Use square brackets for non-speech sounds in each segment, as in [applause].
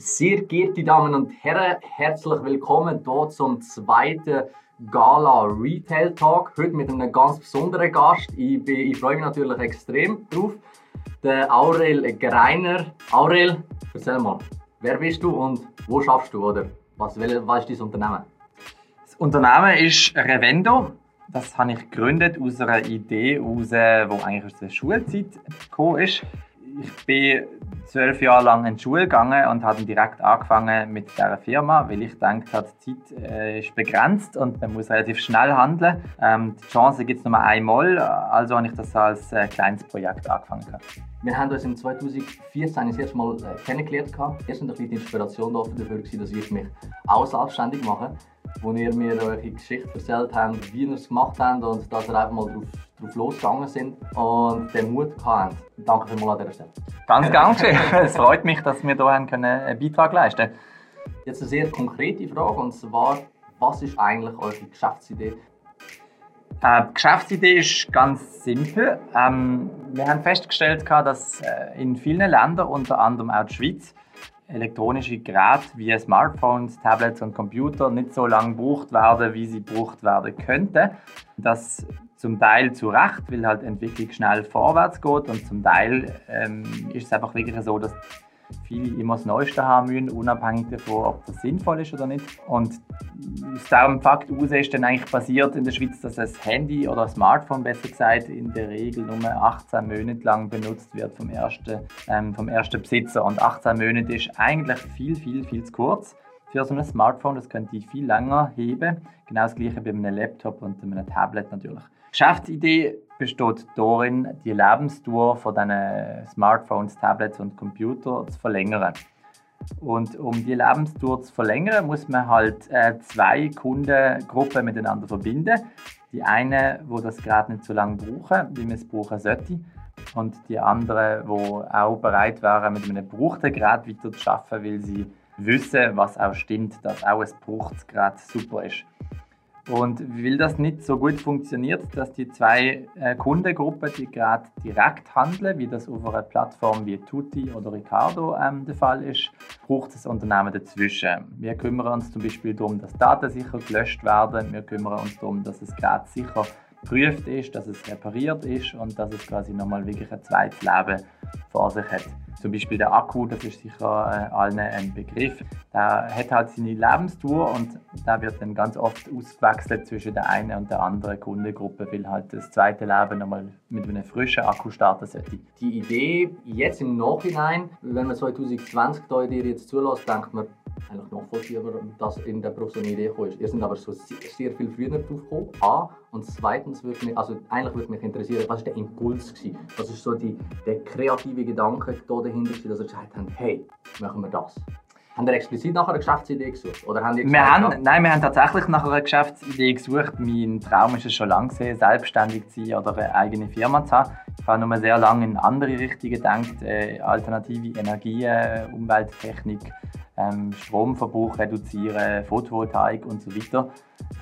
Sehr geehrte Damen und Herren, herzlich willkommen hier zum zweiten Gala Retail Talk. Heute mit einem ganz besonderen Gast. Ich, bin, ich freue mich natürlich extrem drauf. Der Aurel Greiner. Aurel, erzähl mal, wer bist du und wo schaffst du? Oder was, was ist dein Unternehmen? Das Unternehmen ist Revendo. Das habe ich gegründet aus einer Idee, die eigentlich aus der Schulzeit gekommen ist. Ich bin zwölf Jahre lang in die Schule gegangen und habe direkt angefangen mit dieser Firma, weil ich gedacht habe, die Zeit äh, ist begrenzt und man muss relativ schnell handeln. Ähm, die Chance gibt es nur einmal, also habe ich das als äh, kleines Projekt angefangen. Wir haben uns im 2014 das erste Mal äh, kennengelernt. Erst bisschen die Inspiration dafür, dass ich mich auch selbstständig mache wo ihr mir eure Geschichte erzählt habt, wie ihr es gemacht habt und dass ihr einfach mal drauf, drauf losgegangen sind und den Mut habt. Danke vielmals an dieser Stelle. Ganz gern [laughs] Es freut mich, dass wir hier einen Beitrag leisten können. Jetzt eine sehr konkrete Frage und zwar, was ist eigentlich eure Geschäftsidee? Äh, die Geschäftsidee ist ganz simpel. Ähm, wir haben festgestellt, dass äh, in vielen Ländern, unter anderem auch die Schweiz, elektronische Geräte wie Smartphones, Tablets und Computer nicht so lange gebraucht werden, wie sie gebraucht werden könnten. Das zum Teil zu Recht, weil halt Entwicklung schnell vorwärts geht und zum Teil ähm, ist es einfach wirklich so, dass viele immer das Neueste haben müssen, unabhängig davon, ob das sinnvoll ist oder nicht. Und aus diesem Fakt heraus ist dann eigentlich passiert in der Schweiz, dass ein Handy oder ein Smartphone, besser gesagt, in der Regel nur 18 Monate lang benutzt wird vom ersten, ähm, vom ersten Besitzer. Und 18 Monate ist eigentlich viel, viel, viel zu kurz für so ein Smartphone. Das könnte ich viel länger heben. Genau das gleiche bei einem Laptop und einem Tablet natürlich. Geschäftsidee besteht darin, die Lebensdauer von diesen Smartphones, Tablets und Computern zu verlängern. Und um die Lebensdauer zu verlängern, muss man halt äh, zwei Kundengruppen miteinander verbinden. Die eine, wo das Gerät nicht so lange brauchen, wie man es brauchen sollte, und die andere, wo auch bereit wären, mit einem gebrauchten Gerät weiter zu arbeiten, weil sie wissen, was auch stimmt, dass auch ein gebrauchtes Gerät super ist. Und weil das nicht so gut funktioniert, dass die zwei äh, Kundengruppen, die gerade direkt handeln, wie das auf einer Plattform wie Tutti oder Ricardo ähm, der Fall ist, braucht das Unternehmen dazwischen. Wir kümmern uns zum Beispiel darum, dass Daten sicher gelöscht werden. Wir kümmern uns darum, dass es gerade sicher geprüft ist, dass es repariert ist und dass es quasi nochmal wirklich ein zweites Leben vor sich hat. Zum Beispiel der Akku, das ist sicher äh, allen ein Begriff. Der hat halt seine Lebensdauer und da wird dann ganz oft ausgewechselt zwischen der einen und der anderen Kundengruppe, weil halt das zweite Leben nochmal mit einem frischen Akku starten sollte. Die Idee jetzt im Nachhinein, wenn man 2020 da jetzt zulässt, denkt man, eigentlich nachvollziehbar, dass in der Beruf so eine Idee gekommen ist. Ihr seid aber so sehr viel früher drauf gekommen. A. Und zweitens würde mich, also eigentlich würde mich interessieren, was war der Impuls gewesen? Was ist so die, der kreative Gedanke da dahinter gewesen, dass ihr gesagt habt, hey, machen wir das? Haben ihr explizit nach einer Geschäftsidee gesucht? Oder haben gesagt, wir haben, nein, wir haben tatsächlich nach einer Geschäftsidee gesucht. Mein Traum ist es schon lange gesehen, selbstständig zu sein oder eine eigene Firma zu haben. Ich habe nur sehr lange in andere Richtungen gedacht, äh, alternative Energien, Umwelttechnik, ähm, Stromverbrauch reduzieren, Photovoltaik und so weiter.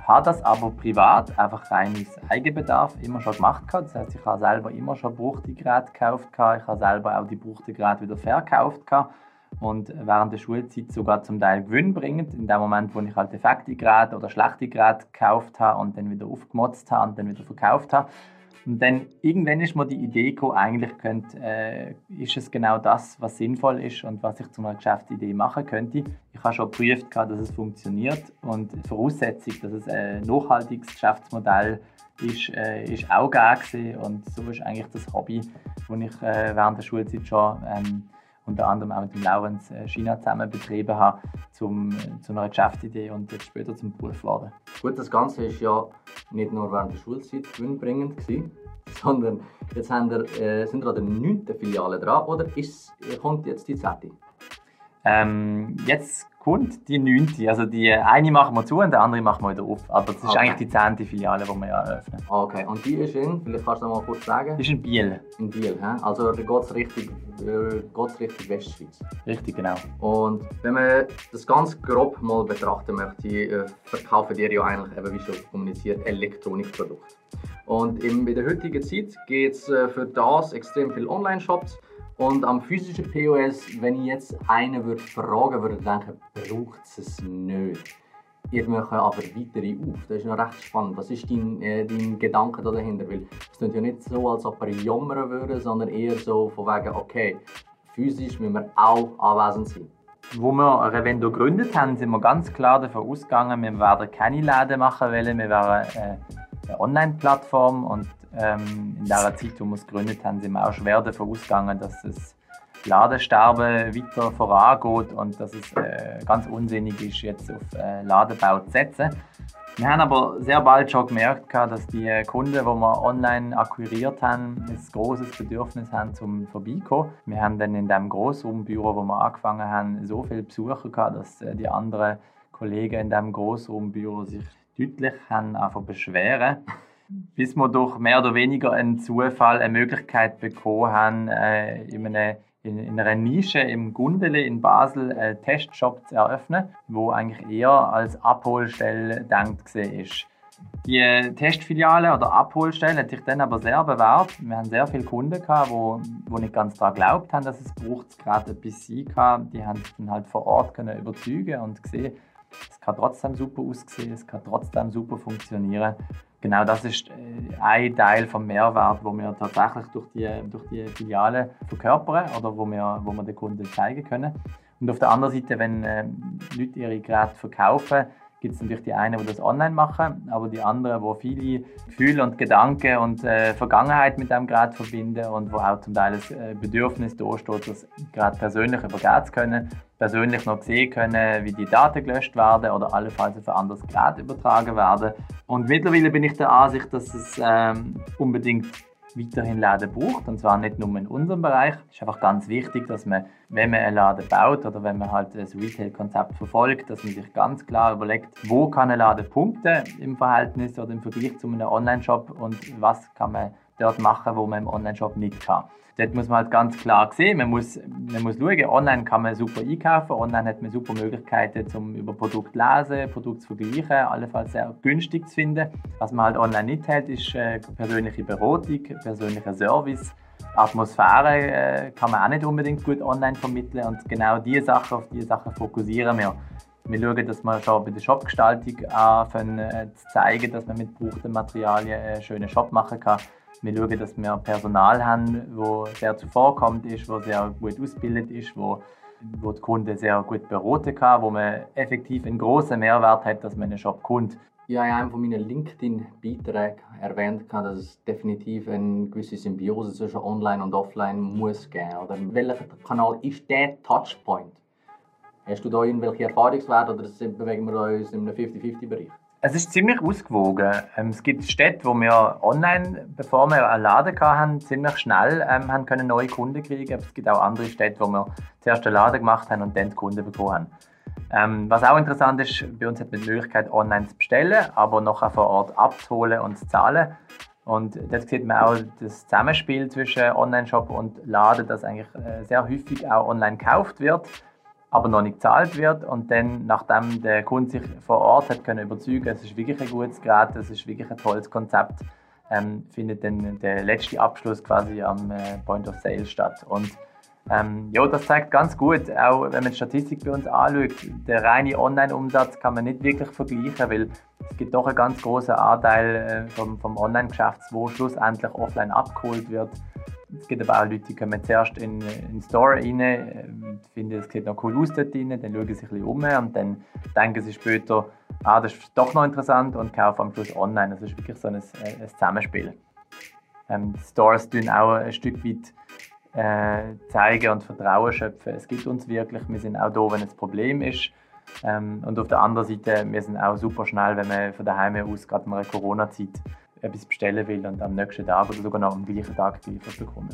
Habe das aber privat, einfach rein aus Eigenbedarf, immer schon gemacht. Das heißt, ich habe selber immer schon gebrauchte Geräte gekauft, ich habe selber auch die gebrauchten Geräte wieder verkauft und während der Schulzeit sogar zum Teil gewinnbringend. In dem Moment, wo ich halt defekte Geräte oder schlechte Geräte gekauft habe und dann wieder aufgemotzt habe und dann wieder verkauft habe, und dann irgendwann ist mir die Idee gekommen, eigentlich könnte, äh, ist es genau das, was sinnvoll ist und was ich zu einer Geschäftsidee machen könnte. Ich habe schon geprüft, dass es funktioniert und die Voraussetzung, dass es ein nachhaltiges Geschäftsmodell ist, äh, ist auch gegeben und so ist eigentlich das Hobby, das ich äh, während der Schulzeit schon ähm, unter anderem auch mit dem Laurens äh, China zusammen betrieben habe, zum, zu einer Geschäftsidee und jetzt später zum Beruf geworden. Gut, das Ganze ist ja nicht nur während der Schulzeit gewinnbringend gewesen, [laughs] sondern jetzt wir, äh, sind wir an der 9. Filiale dran, oder ist, kommt jetzt die 10.? Ähm, jetzt kommt die neunte. Also die eine machen wir zu und die andere machen wir wieder auf. Aber das ist okay. eigentlich die zehnte Filiale, die wir eröffnen. Okay, und die ist in, vielleicht kannst du noch mal kurz sagen? Ist in Biel. In Biel, he? also geht es Richtung, äh, Richtung Westschweiz. Richtig, genau. Und wenn man das ganz grob mal betrachten möchte, äh, verkaufen die ja eigentlich, eben wie schon kommuniziert, Elektronikprodukte. Und in, in der heutigen Zeit gibt es äh, für das extrem viele Online-Shops Und am physischen POS, wenn ich jetzt einen würde fragen würde, denken, braucht es nicht. Ihr macht aber weitere auf. Das ist noch recht spannend. Was ist dein, äh, dein Gedanke da dahinter? Weil es klingt ja nicht so, als ob wir jammern würden, sondern eher so von wegen, okay, physisch müssen wir auch anwesend sein. Wo wir Revendo gegründet haben, sind wir ganz klar davon ausgegangen, wir werden keine Läden machen wollen, wir wären äh, eine Online-Plattform und ähm, in der Zeit, wo wir es gegründet haben, sind wir auch schwer davon ausgegangen, dass das Ladensterben weiter vorangeht und dass es äh, ganz unsinnig ist, jetzt auf äh, Ladebau zu setzen. Wir haben aber sehr bald schon gemerkt, dass die Kunden, die wir online akquiriert haben, ein großes Bedürfnis haben zum Vorbeikommen. Wir haben dann in dem Großraumbüro, wo wir angefangen haben, so viele Besucher gehabt, dass äh, die anderen Kollegen in dem Großraumbüro sich deutlich haben einfach beschweren bis wir durch mehr oder weniger einen Zufall eine Möglichkeit bekommen haben, äh, in, eine, in, in, einer Nische im Gundele in Basel einen Testshop zu eröffnen, wo eigentlich eher als Abholstelle gedacht ist. Die Testfiliale oder Abholstelle hat sich dann aber sehr bewährt. Wir haben sehr viele Kunden gehabt, wo, wo nicht ganz daran geglaubt haben, dass es braucht, gerade ein bisschen gehabt. Die haben dann halt vor Ort können überzeugen und gesehen, es kann trotzdem super aussehen, es kann trotzdem super funktionieren. Genau das ist äh, ein Teil vom Mehrwert, wo wir tatsächlich durch die, durch die Filiale verkörpern oder wo wir, wo wir den Kunden zeigen können. Und auf der anderen Seite, wenn äh, Leute ihre Geräte verkaufen, gibt es natürlich die einen, die das online machen, aber die anderen, die viele Gefühle und Gedanken und äh, Vergangenheit mit dem Gerät verbinden und wo auch zum Teil das äh, Bedürfnis da das Gerät persönlich übergeben zu können, persönlich noch sehen können, wie die Daten gelöscht werden oder allenfalls auf ein anderes Gerät übertragen werden. Und mittlerweile bin ich der Ansicht, dass es ähm, unbedingt weiterhin Läden braucht. Und zwar nicht nur in unserem Bereich. Es ist einfach ganz wichtig, dass man, wenn man einen Laden baut oder wenn man halt das Retail-Konzept verfolgt, dass man sich ganz klar überlegt, wo kann ein Laden punkten im Verhältnis oder im Vergleich zu einem Online-Shop und was kann man dort machen, wo man im Online-Shop nicht kann. Dort muss man halt ganz klar sehen, man muss, man muss schauen, online kann man super einkaufen, online hat man super Möglichkeiten, um über Produkt zu lesen, Produkt zu vergleichen, allenfalls sehr günstig zu finden. Was man halt online nicht hat, ist äh, persönliche Beratung, persönlicher Service. Atmosphäre äh, kann man auch nicht unbedingt gut online vermitteln und genau diese Sachen, auf diese Sachen fokussieren wir. Wir schauen, dass wir schon bei der Shopgestaltung anfangen äh, zu zeigen, dass man mit gebrauchten Materialien einen schönen Shop machen kann. Wir schauen, dass wir Personal haben, das sehr zuvorkommend ist, das sehr gut ausgebildet ist, wo, wo die Kunden sehr gut beraten kann, wo man effektiv einen großen Mehrwert hat, dass man in den Shop kommt. Ja, in einem meiner LinkedIn-Beiträge erwähnt, dass es definitiv eine gewisse Symbiose zwischen Online und Offline muss geben. Oder welcher Kanal ist der Touchpoint? Hast du da irgendwelche Erfahrungswerte oder bewegen wir uns in einem 50-50-Bereich? Es ist ziemlich ausgewogen. Ähm, es gibt Städte, wo wir online, bevor wir einen Laden hatten, ziemlich schnell ähm, haben können neue Kunden kriegen. Aber es gibt auch andere Städte, wo wir zuerst einen Laden gemacht haben und dann Kunden bekommen haben. Ähm, was auch interessant ist, bei uns hat man die Möglichkeit, online zu bestellen, aber noch vor Ort abzuholen und zu zahlen. Und dort sieht man auch das Zusammenspiel zwischen Online-Shop und Laden, das eigentlich äh, sehr häufig auch online gekauft wird aber noch nicht gezahlt wird und dann, nachdem der Kunde sich vor Ort hat können überzeugen, es ist wirklich ein gutes Gerät, es ist wirklich ein tolles Konzept, ähm, findet dann der letzte Abschluss quasi am äh, Point of Sale statt. Und ähm, ja, das zeigt ganz gut, auch wenn man die Statistik bei uns anschaut, der reine Online-Umsatz kann man nicht wirklich vergleichen, weil es gibt doch einen ganz großen Anteil äh, vom, vom Online-Geschäft, wo schlussendlich offline abgeholt wird. Es gibt aber auch Leute, die kommen zuerst in, den Store rein, äh, finden, es sieht noch cool aus dort rein, dann schauen sie sich um und dann denken sie später, ah, das ist doch noch interessant und kaufen am Schluss online. Das ist wirklich so ein, ein Zusammenspiel. Ähm, Stores tun auch ein Stück weit äh, zeigen und Vertrauen schöpfen. Es gibt uns wirklich, wir sind auch da, wenn es ein Problem ist. Ähm, und auf der anderen Seite, wir sind auch super schnell, wenn man von daheim aus, gerade in einer Corona-Zeit, etwas bestellen will und am nächsten Tag oder sogar noch am gleichen Tag geliefert bekommen.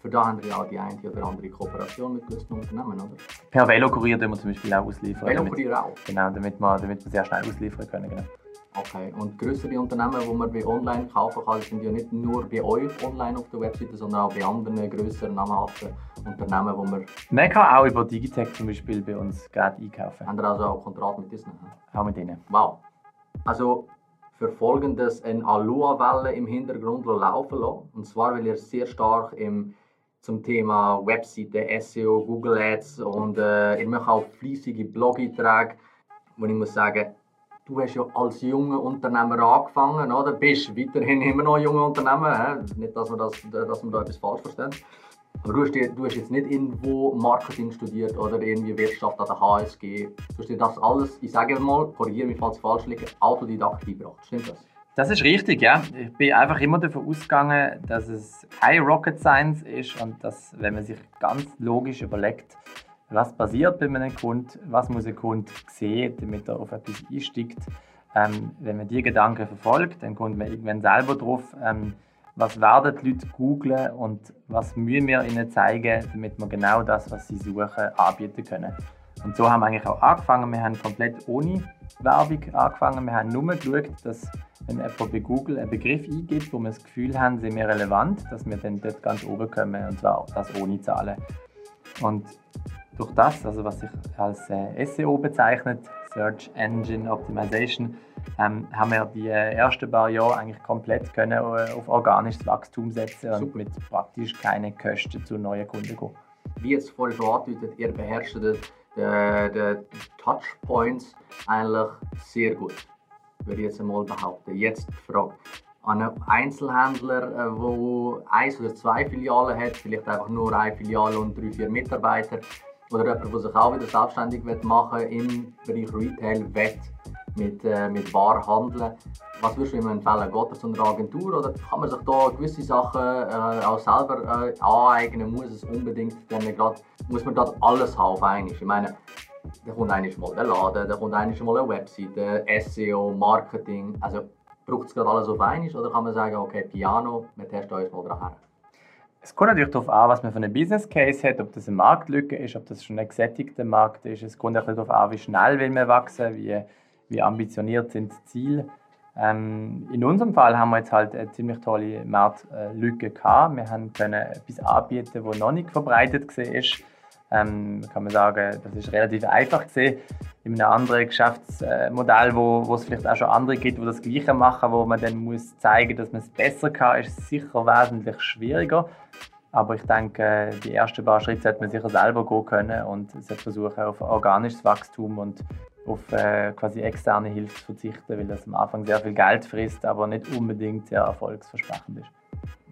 Für da haben wir ja auch die eine oder andere Kooperation mit gewissen Unternehmen, oder? Per Velokurier tun wir zum Beispiel auch ausliefern. Velokurier auch? Genau, damit wir, damit wir sehr schnell ausliefern können. Genau. Okay, und größere Unternehmen, die man bei online kaufen kann, sind ja nicht nur bei euch online auf der Webseite, sondern auch bei anderen größeren namhaften Unternehmen, wo man... Man kann auch über Digitech zum Beispiel bei uns gerade einkaufen. Haben ihr also auch Kontrakt mit Disney? Auch mit ihnen. Wow. Also für Folgendes eine Aloha-Welle im Hintergrund laufen lassen. Und zwar, weil ihr sehr stark im zum Thema Webseite, SEO, Google Ads und äh, ich mache auch fleissige Blog-Einträge, wo ich muss sagen, du hast ja als junger Unternehmer angefangen, oder? Bist weiterhin immer noch junger Unternehmer, he? nicht, dass wir, das, dass wir da etwas falsch verstehen. Aber du hast, du hast jetzt nicht irgendwo Marketing studiert oder irgendwie Wirtschaft an der HSG. Du hast dir das alles, ich sage mal, korrigiere mich, falls es falsch liegt, autodidakt beigebracht. Stimmt das? Das ist richtig, ja. Ich bin einfach immer davon ausgegangen, dass es keine Rocket Science ist und dass, wenn man sich ganz logisch überlegt, was passiert bei einem Kunden, was muss ein Kunde sehen, damit er auf etwas einsteigt. Ähm, wenn man diese Gedanken verfolgt, dann kommt man irgendwann selber drauf, ähm, was werden die Leute googlen und was müssen wir ihnen zeigen, damit wir genau das, was sie suchen, anbieten können. Und so haben wir eigentlich auch angefangen. Wir haben komplett ohne Werbung angefangen. Wir haben nur geschaut, dass wenn jemand bei Google einen Begriff eingibt, wo wir das Gefühl haben, sind wir relevant, dass wir dann dort ganz oben kommen und zwar das ohne Zahlen. Und durch das, also was sich als äh, SEO bezeichnet, Search Engine Optimization, ähm, haben wir die äh, ersten paar Jahre eigentlich komplett können äh, auf organisches Wachstum setzen und mit praktisch keine Kosten zu neuen Kunden gehen. Wie jetzt vorhin schon angedeutet, ihr beherrscht die Touchpoints eigentlich sehr gut, würde ich jetzt einmal behaupten. Jetzt die Frage an einen Einzelhändler, der äh, eins oder zwei Filialen hat, vielleicht einfach nur eine Filiale und drei, vier Mitarbeiter, oder jemand, der sich auch wieder selbstständig machen will im Bereich Retail, will mit, äh, mit Waren handeln. Was würdest du ihm empfehlen? Geht er zu einer Agentur oder kann man sich da gewisse Sachen äh, auch selber äh, aneignen? Muss es unbedingt dann grad, muss man dort alles haben auf einmal? Ich meine, da kommt eigentlich mal der Laden, da kommt eigentlich mal eine Webseite, SEO, Marketing. Also braucht es gerade alles auf einmal oder kann man sagen, okay, Piano, wir testen uns mal dran es kommt natürlich darauf an, was man für einen Business Case hat, ob das eine Marktlücke ist, ob das schon ein gesättigter Markt ist. Es kommt auch darauf an, wie schnell will man wachsen, wie, wie ambitioniert sind die Ziele. Ähm, in unserem Fall haben wir jetzt halt eine ziemlich tolle Marktlücke gehabt. Wir haben können etwas anbieten, das noch nicht verbreitet war. Ähm, kann man sagen, das ist relativ einfach gesehen. In einem anderen Geschäftsmodell, wo, wo es vielleicht auch schon andere gibt, die das Gleiche machen, wo man dann muss zeigen, dass man es besser kann, ist sicher wesentlich schwieriger. Aber ich denke, die ersten paar Schritte sollte man sicher selber gehen können und versuchen auf organisches Wachstum und auf äh, quasi externe Hilfe zu verzichten, weil das am Anfang sehr viel Geld frisst, aber nicht unbedingt sehr erfolgsversprechend ist.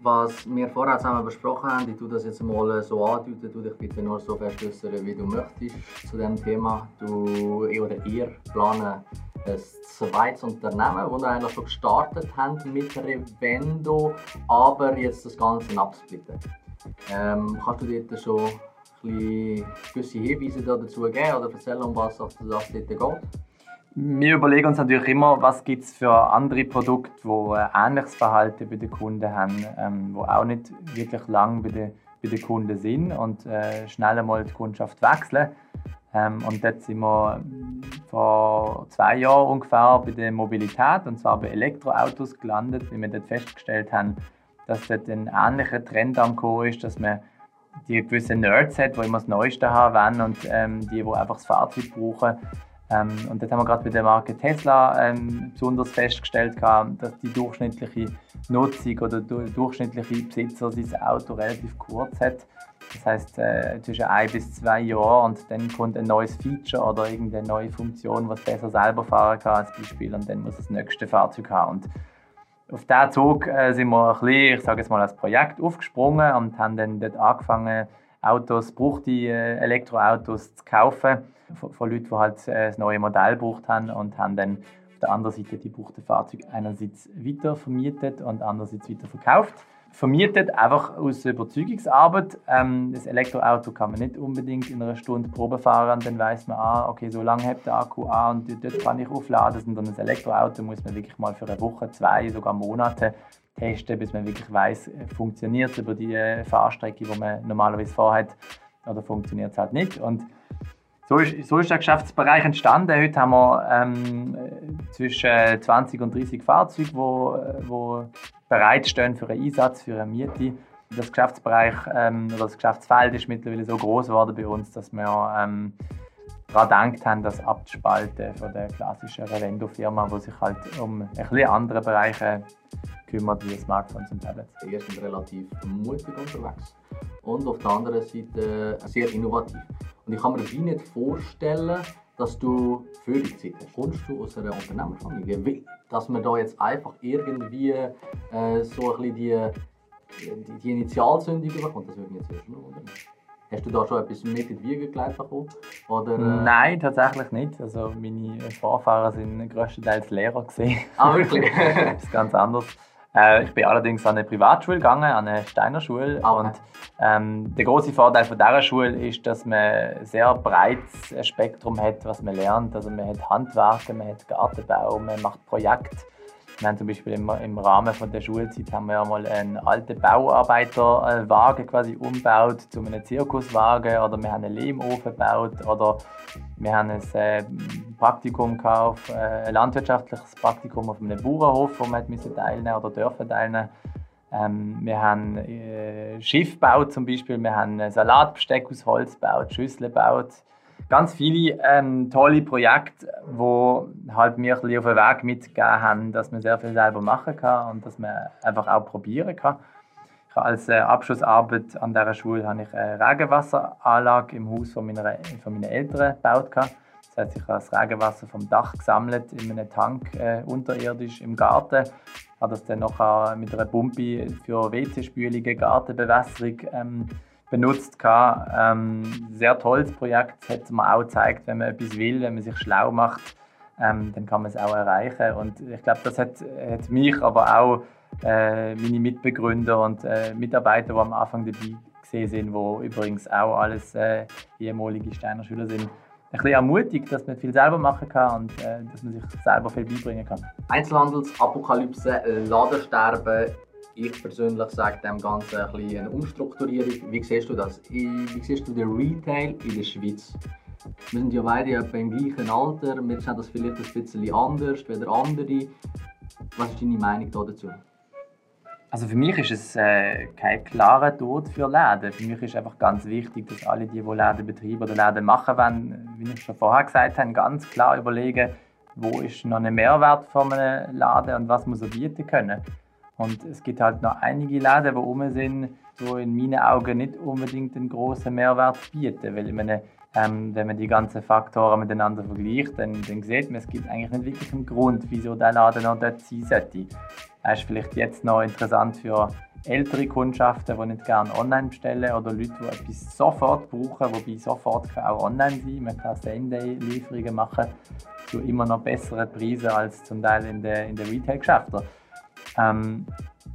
Was wir vorher zusammen besprochen haben, ich tue das jetzt mal so andeuten, du dich bitte nur so festlösen, wie du möchtest zu dem Thema. Du oder ihr planen ein zweites Unternehmen, das eigentlich schon gestartet haben mit Revendo, aber jetzt das Ganze absplitten. Ähm, kannst du dir schon ein gewisse Hinweise dazu geben oder erzählen, um was das dort geht? Wir überlegen uns natürlich immer, was gibt es für andere Produkte, die ein ähnliches Verhalten bei den Kunden haben, ähm, die auch nicht wirklich lang bei den, bei den Kunden sind und äh, schnell einmal die Kundschaft wechseln. Ähm, und dort sind wir vor zwei Jahren ungefähr bei der Mobilität, und zwar bei Elektroautos gelandet, weil wir dort festgestellt haben, dass dort ein ähnlicher Trend am Kommen ist, dass man die gewissen Nerds hat, die immer das Neueste haben wollen und ähm, die, die einfach das Fahrzeug brauchen. Ähm, und dort haben wir gerade bei der Marke Tesla ähm, besonders festgestellt, dass die durchschnittliche Nutzung oder der durchschnittliche Besitzer sein Auto relativ kurz hat. Das heißt äh, zwischen ein bis zwei Jahren und dann kommt ein neues Feature oder irgendeine neue Funktion, was besser selber fahren kann als Beispiel und dann muss das nächste Fahrzeug haben. Und auf diesen Zug äh, sind wir ein bisschen, ich sage jetzt mal, als Projekt aufgesprungen und haben dann dort angefangen, Autos, brauchte äh, Elektroautos zu kaufen von, von Leuten, die halt äh, das neue Modell gebraucht haben und haben dann auf der anderen Seite die gebrauchten Fahrzeuge einerseits weiter vermietet und andererseits weiter verkauft. Vermietet einfach aus Überzeugungsarbeit. Ähm, das Elektroauto kann man nicht unbedingt in einer Stunde Probe fahren, dann weiß man, ah, okay, so lange hat der Akku an und dort kann ich aufladen. Sondern das Elektroauto muss man wirklich mal für eine Woche, zwei, sogar Monate testen, bis man wirklich weiß, funktioniert es über die äh, Fahrstrecke, die man normalerweise vorhat, oder funktioniert es halt nicht. Und so ist, so ist der Geschäftsbereich entstanden. Heute haben wir ähm, zwischen 20 und 30 Fahrzeuge, wo, wo bereitstehen für einen Einsatz, für eine Miete. Das Geschäftsbereich ähm, oder das Geschäftsfeld ist mittlerweile so groß geworden bei uns, dass wir ähm, daran gedacht haben, das abzuspalten von der klassischen Revendo-Firma, die sich halt um ein andere Bereiche kümmert, wie Smartphones und Tablets. Ihr seid relativ mutig unterwegs. und auf der anderen Seite sehr innovativ. Und ich kann mir wie nicht vorstellen, dass du Führungszeit hast. Kommst du aus einer Unternehmerfamilie? Dass man da jetzt einfach irgendwie äh, so ein bisschen die, die, die Initialzündung bekommt, das würde mich jetzt erst wundern. Hast du da schon etwas mit in die Wiege gelegt bekommen? Oder, äh... Nein, tatsächlich nicht. Also meine Vorfahren waren größtenteils Lehrer. Gewesen. Ah, wirklich? [laughs] das ist ganz anders. Äh, ich bin allerdings an eine Privatschule gegangen, an eine Steiner Schule. Okay. Und ähm, der große Vorteil von dieser Schule ist, dass man ein sehr breites Spektrum hat, was man lernt. Also man hat Handwerke, man hat Gartenbau, man macht Projekte. Wir haben zum Beispiel im, im Rahmen von der Schulzeit haben wir ja mal einen alten Bauarbeiterwagen quasi umgebaut zu einem Zirkuswagen oder wir haben einen Lehmofen gebaut oder wir haben ein äh, Praktikum gekauft, äh, ein landwirtschaftliches Praktikum auf einem Bauernhof, wo wir teilnehmen oder dürfen teilnehmen. Ähm, wir haben äh, Schiff gebaut zum Beispiel, wir haben Salatbesteck aus Holz gebaut, Schüsseln gebaut ganz viele ähm, tolle Projekte, die halt mir ein bisschen auf den Weg mitgegeben haben, dass man sehr viel selber machen kann und dass man einfach auch probieren kann. Als äh, Abschlussarbeit an dieser Schule habe ich eine Regenwasseranlage im Haus von, meiner, von meinen Eltern gebaut. Das heißt, ich habe das Regenwasser vom Dach gesammelt in einem Tank äh, unterirdisch im Garten. Ich habe das dann noch mit einer Pumpe für WC-Spülungen, Gartenbewässerung ähm, benutzt. Ähm, sehr tolles Projekt, hat mir auch gezeigt, wenn man etwas will, wenn man sich schlau macht, ähm, dann kann man es auch erreichen. Und ich glaube, das hat, hat, mich, aber auch äh, meine Mitbegründer und äh, Mitarbeiter, die am Anfang dabei gesehen sind, die übrigens auch alles äh, ehemalige Steiner Schüler sind, ein bisschen ermutigt, dass man viel selber machen kann und äh, dass man sich selber viel beibringen kann. Einzelhandelsapokalypse, Ladensterben ich persönlich sage dem Ganzen ein bisschen eine Umstrukturierung. Wie siehst du das? Wie siehst du den Retail in der Schweiz? Wir sind ja beide etwa im gleichen Alter, wir sehen das vielleicht ein bisschen anders als andere. Was ist deine Meinung dazu? Also für mich ist es äh, kein klarer Tod für Läden. Für mich ist einfach ganz wichtig, dass alle, die, die Läden betreiben oder Läden machen wollen, wie ich schon vorher gesagt habe, ganz klar überlegen, wo ist noch ein Mehrwert von einem Laden und was muss er bieten können. Und es gibt halt noch einige Läden, die rum sind, die in meinen Augen nicht unbedingt einen großen Mehrwert bieten. Weil meine, ähm, wenn man die ganzen Faktoren miteinander vergleicht, dann, dann sieht man, es gibt eigentlich nicht wirklich einen Grund, wieso der Laden noch dort sein sollte. Er ist vielleicht jetzt noch interessant für ältere Kundschaften, die nicht gerne online bestellen oder Leute, die etwas sofort brauchen, wobei sofort kann auch online sein. Man kann Same-Day-Lieferungen machen zu immer noch besseren Preisen als zum Teil in den in der Retail-Geschäften. Ähm,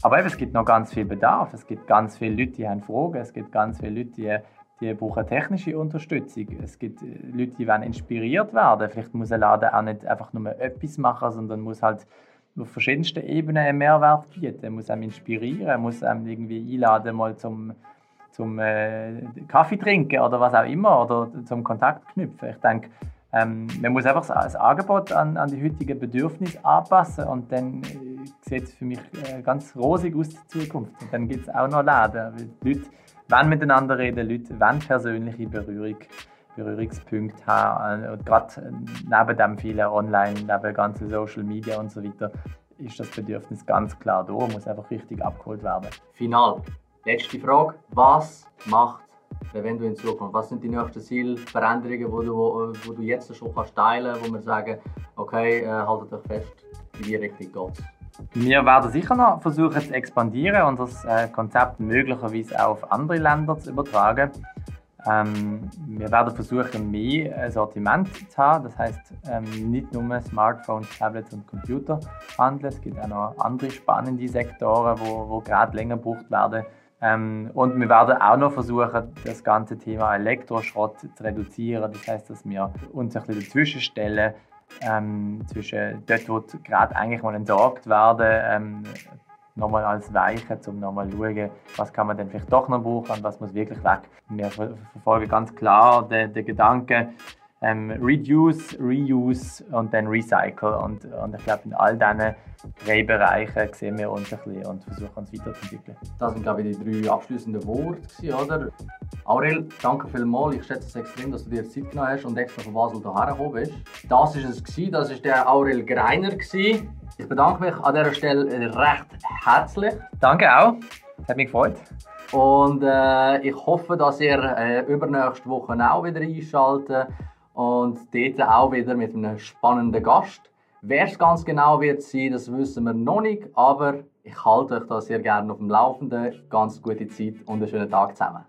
aber es gibt noch ganz viel Bedarf. Es gibt ganz viele Leute, die haben Fragen. Es gibt ganz viele Leute, die, die brauchen technische Unterstützung. Es gibt äh, Leute, die wollen inspiriert werden. Vielleicht muss ein Laden auch nicht einfach nur etwas machen, sondern muss halt auf verschiedensten Ebenen einen Mehrwert bieten. Er muss einem inspirieren, er muss einem irgendwie einladen, mal zum, zum äh, Kaffee trinken oder was auch immer oder zum Kontakt knüpfen. Ich denke, ähm, man muss einfach das Angebot an, an die heutigen Bedürfnisse anpassen und dann äh, sieht für mich äh, ganz rosig aus, die Zukunft. Und dann gibt es auch noch Läden. Die Leute wollen miteinander reden, Leute wollen persönliche Berührung, Berührungspunkte haben. Und gerade neben dem vielen Online, neben ganzen Social Media und so weiter, ist das Bedürfnis ganz klar da, muss einfach richtig abgeholt werden. Final. Letzte Frage. Was macht wenn du in Zukunft? Was sind die nächsten Ziele, Veränderungen, die du, wo, wo du jetzt schon kannst teilen kannst, wo wir sagen, okay, äh, haltet euch fest, in die Richtung geht wir werden sicher noch versuchen zu expandieren und das äh, Konzept möglicherweise auch auf andere Länder zu übertragen. Ähm, wir werden versuchen, mehr Sortiment zu haben. Das heißt, ähm, nicht nur Smartphones, Tablets und Computer handeln. Es gibt auch noch andere spannende Sektoren, wo, wo gerade länger gebraucht werden. Ähm, und wir werden auch noch versuchen, das ganze Thema Elektroschrott zu reduzieren. Das heißt, dass wir uns ein bisschen dazwischen stellen, ähm, zwischen dort, wo gerade eigentlich mal entsorgt werden, ähm, nochmal als Weiche, um nochmal zu schauen, was kann man denn vielleicht doch noch brauchen und was muss wirklich weg. Wir verfolgen ganz klar den, den Gedanken, ähm, Reduce, Reuse und dann Recycle. Und, und ich glaube, in all diesen drei Bereichen sehen wir uns ein bisschen und versuchen uns weiterzuentwickeln. Das sind, glaube ich, die drei abschließenden Worte, oder? Aurel, danke vielmals. Ich schätze es extrem, dass du dir Zeit genommen hast und extra von Basel hierher gekommen bist. Das war es. Gewesen. Das war der Aurel Greiner. Gewesen. Ich bedanke mich an dieser Stelle recht herzlich. Danke auch. Es hat mich gefreut. Und äh, ich hoffe, dass ihr äh, übernächste Woche auch wieder einschaltet und dort auch wieder mit einem spannenden Gast. Wer es ganz genau wird sein, das wissen wir noch nicht, aber ich halte euch da sehr gerne auf dem Laufenden. Ganz gute Zeit und einen schönen Tag zusammen.